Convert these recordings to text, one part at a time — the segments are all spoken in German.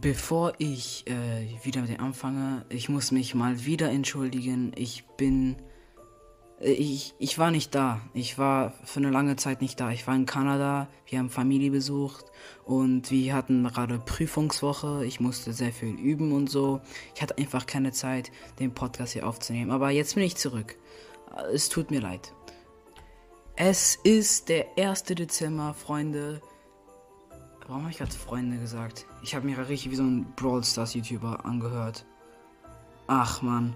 Bevor ich äh, wieder mit dem anfange, ich muss mich mal wieder entschuldigen. Ich bin. Äh, ich, ich war nicht da. Ich war für eine lange Zeit nicht da. Ich war in Kanada. Wir haben Familie besucht und wir hatten gerade Prüfungswoche. Ich musste sehr viel üben und so. Ich hatte einfach keine Zeit, den Podcast hier aufzunehmen. Aber jetzt bin ich zurück. Es tut mir leid. Es ist der 1. Dezember, Freunde. Warum habe ich gerade Freunde gesagt? Ich habe mir gerade richtig wie so ein Brawl Stars YouTuber angehört. Ach man.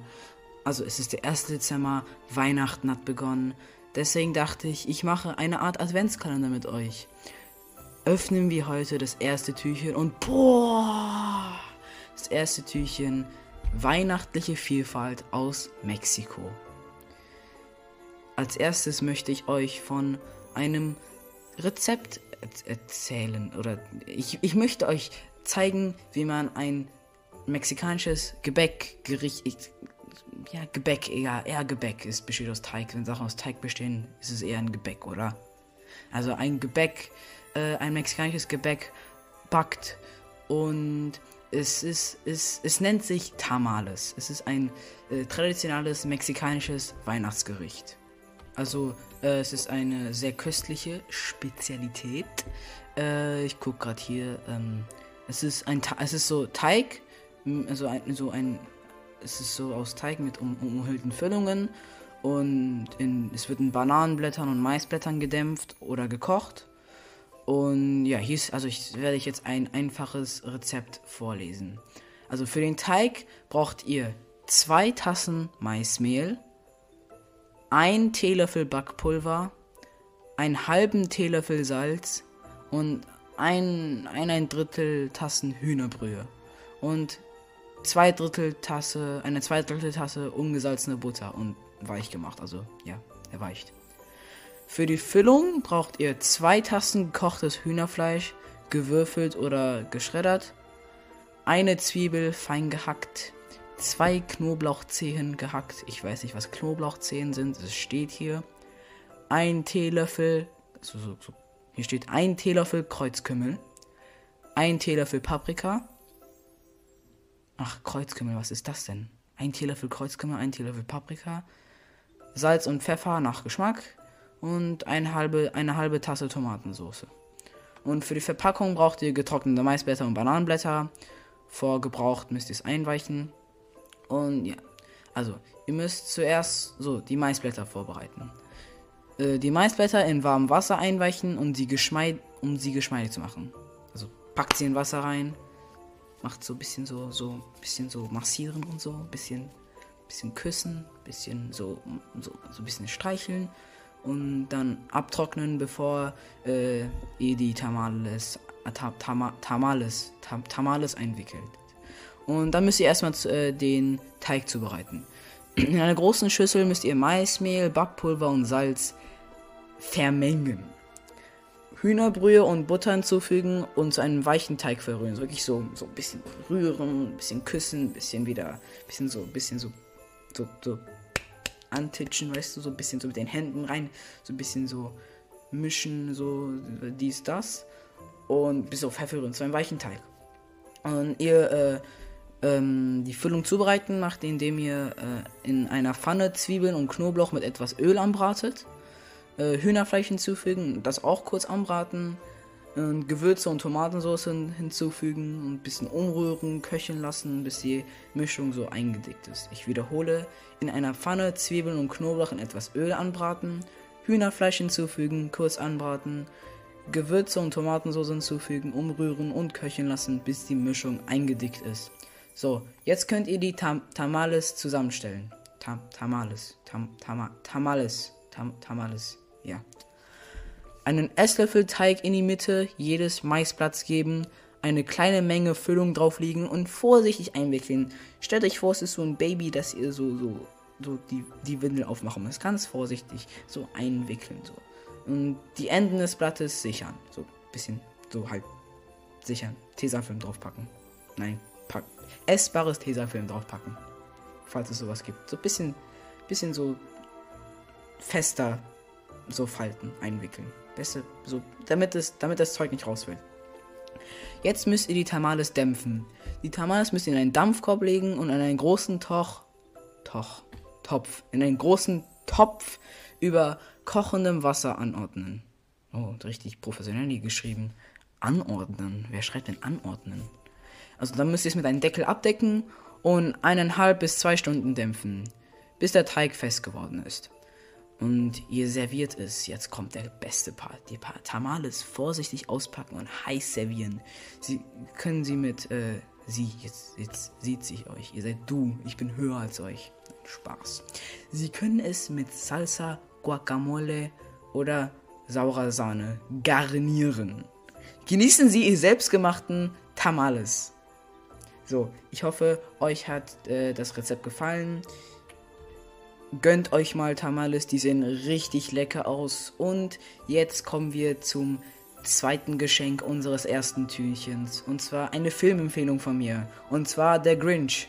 Also es ist der 1. Dezember, Weihnachten hat begonnen. Deswegen dachte ich, ich mache eine Art Adventskalender mit euch. Öffnen wir heute das erste Türchen und boah! Das erste Türchen Weihnachtliche Vielfalt aus Mexiko. Als erstes möchte ich euch von einem Rezept erzählen oder ich, ich möchte euch zeigen, wie man ein mexikanisches Gebäckgericht, ja, Gebäck, eher, eher Gebäck ist, besteht aus Teig. Wenn Sachen aus Teig bestehen, ist es eher ein Gebäck, oder? Also ein Gebäck, äh, ein mexikanisches Gebäck backt und es ist, es, es nennt sich Tamales. Es ist ein äh, traditionelles mexikanisches Weihnachtsgericht. Also äh, es ist eine sehr köstliche Spezialität. Äh, ich gucke gerade hier. Ähm, es ist ein, es ist so Teig, also ein, so ein, es ist so aus Teig mit um, umhüllten Füllungen und in, es wird in Bananenblättern und Maisblättern gedämpft oder gekocht. Und ja, hier ist, also ich werde ich jetzt ein einfaches Rezept vorlesen. Also für den Teig braucht ihr zwei Tassen Maismehl, ein Teelöffel Backpulver, einen halben Teelöffel Salz und ein, ein, ein Drittel Tassen Hühnerbrühe und zwei Drittel Tasse, eine zwei Drittel Tasse ungesalzene Butter und weich gemacht, also ja, erweicht. Für die Füllung braucht ihr zwei Tassen gekochtes Hühnerfleisch, gewürfelt oder geschreddert, eine Zwiebel fein gehackt, zwei Knoblauchzehen gehackt. Ich weiß nicht, was Knoblauchzehen sind. Es steht hier. Ein Teelöffel. So, so, so. Hier steht ein Teelöffel Kreuzkümmel. Ein Teelöffel Paprika. Ach, Kreuzkümmel, was ist das denn? Ein Teelöffel Kreuzkümmel, ein Teelöffel Paprika. Salz und Pfeffer nach Geschmack. Und eine halbe, eine halbe Tasse Tomatensauce. Und für die Verpackung braucht ihr getrocknete Maisblätter und Bananenblätter. Vorgebraucht müsst ihr es einweichen. Und ja, also ihr müsst zuerst so die Maisblätter vorbereiten. Äh, die Maisblätter in warmem Wasser einweichen, um sie, geschmeid, um sie geschmeidig zu machen. Also packt sie in Wasser rein, macht so ein bisschen so, so, bisschen so massieren und so, bisschen, bisschen küssen, bisschen so, so, so ein bisschen streicheln und dann abtrocknen, bevor äh, ihr die Tamales, äh, Tamales, Tamales einwickelt. Und dann müsst ihr erstmal äh, den Teig zubereiten. In einer großen Schüssel müsst ihr Maismehl, Backpulver und Salz vermengen. Hühnerbrühe und Butter hinzufügen und zu einem weichen Teig verrühren. So wirklich so, so ein bisschen rühren, ein bisschen küssen, ein bisschen wieder, ein bisschen so, ein bisschen so, so, so antitschen, weißt du, so ein bisschen so mit den Händen rein, so ein bisschen so mischen, so dies, das. Und bis auf verrühren zu einem weichen Teig. Und ihr äh, ähm, die Füllung zubereiten macht, indem ihr äh, in einer Pfanne Zwiebeln und Knoblauch mit etwas Öl anbratet. Äh, Hühnerfleisch hinzufügen, das auch kurz anbraten. Und Gewürze und Tomatensauce hinzufügen und ein bisschen umrühren, köcheln lassen, bis die Mischung so eingedickt ist. Ich wiederhole, in einer Pfanne Zwiebeln und Knoblauch in etwas Öl anbraten, Hühnerfleisch hinzufügen, kurz anbraten, Gewürze und Tomatensauce hinzufügen, umrühren und köcheln lassen, bis die Mischung eingedickt ist. So, jetzt könnt ihr die Tam Tamales zusammenstellen. Tam Tamales. Tam Tama Tamales. Tam Tamales. Ja. Einen Esslöffel Teig in die Mitte jedes Maisplatz geben, eine kleine Menge Füllung drauflegen und vorsichtig einwickeln. Stellt euch vor, es ist so ein Baby, das ihr so, so, so die, die Windel aufmachen müsst. Ganz vorsichtig so einwickeln. So. Und die Enden des Blattes sichern. So ein bisschen, so halt sichern. Tesafilm draufpacken. Nein, pack, essbares Tesafilm draufpacken. Falls es sowas gibt. So ein bisschen, bisschen so fester so Falten einwickeln. Beste, so, damit, es, damit das Zeug nicht rausfällt. Jetzt müsst ihr die Tamales dämpfen. Die Tamales müsst ihr in einen Dampfkorb legen und in einen großen Toch, Toch, Topf, in einen großen Topf über kochendem Wasser anordnen. Oh, richtig professionell geschrieben. Anordnen. Wer schreibt denn anordnen? Also dann müsst ihr es mit einem Deckel abdecken und eineinhalb bis zwei Stunden dämpfen, bis der Teig fest geworden ist. Und ihr serviert es. Jetzt kommt der beste Part. Die Tamales vorsichtig auspacken und heiß servieren. Sie können sie mit, äh, sie, jetzt, jetzt sieht sich euch. Ihr seid du. Ich bin höher als euch. Spaß. Sie können es mit Salsa, Guacamole oder saurer Sahne garnieren. Genießen Sie Ihr selbstgemachten Tamales. So, ich hoffe, euch hat äh, das Rezept gefallen. Gönnt euch mal Tamales, die sehen richtig lecker aus. Und jetzt kommen wir zum zweiten Geschenk unseres ersten Türchens. Und zwar eine Filmempfehlung von mir. Und zwar Der Grinch.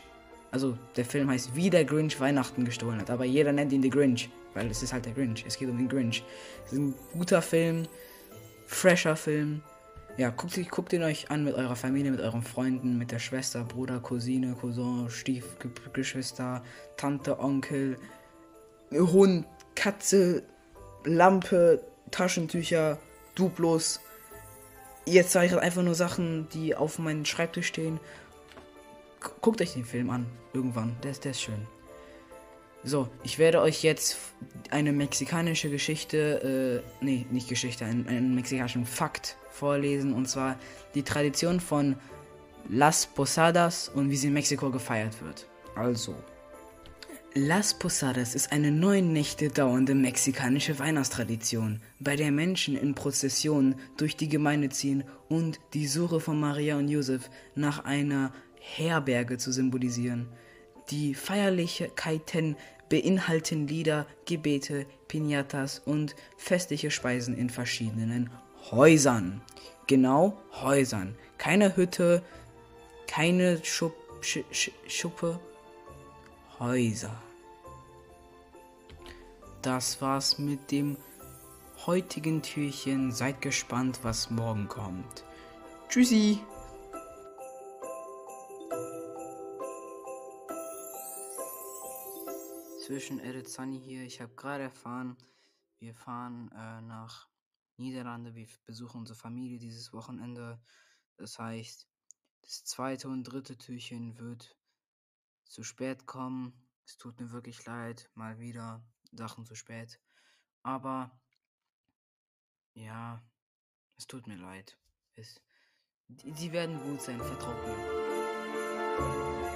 Also der Film heißt Wie der Grinch Weihnachten gestohlen hat. Aber jeder nennt ihn The Grinch. Weil es ist halt der Grinch. Es geht um den Grinch. Es ist ein guter Film. Fresher Film. Ja, guckt, guckt ihn euch an mit eurer Familie, mit euren Freunden, mit der Schwester, Bruder, Cousine, Cousin, Stiefgeschwister, Tante, Onkel, Hund, Katze, Lampe, Taschentücher, Duplos. Jetzt sage ich halt einfach nur Sachen, die auf meinem Schreibtisch stehen. Guckt euch den Film an, irgendwann. Der ist, der ist schön. So, ich werde euch jetzt eine mexikanische Geschichte, äh, nee, nicht Geschichte, einen, einen mexikanischen Fakt vorlesen. Und zwar die Tradition von Las Posadas und wie sie in Mexiko gefeiert wird. Also, Las Posadas ist eine neun Nächte dauernde mexikanische Weihnachtstradition, bei der Menschen in Prozessionen durch die Gemeinde ziehen und die Suche von Maria und Josef nach einer Herberge zu symbolisieren. Die Feierlichkeiten beinhalten Lieder, Gebete, Pinatas und festliche Speisen in verschiedenen Häusern. Genau, Häusern. Keine Hütte, keine Schupp, Sch, Sch, Schuppe, Häuser. Das war's mit dem heutigen Türchen. Seid gespannt, was morgen kommt. Tschüssi! Zwischen Edith Sunny hier. Ich habe gerade erfahren, wir fahren äh, nach Niederlande. Wir besuchen unsere Familie dieses Wochenende. Das heißt, das zweite und dritte Türchen wird zu spät kommen. Es tut mir wirklich leid, mal wieder Sachen zu spät. Aber ja, es tut mir leid. Es, die, die werden gut sein, vertraut mir.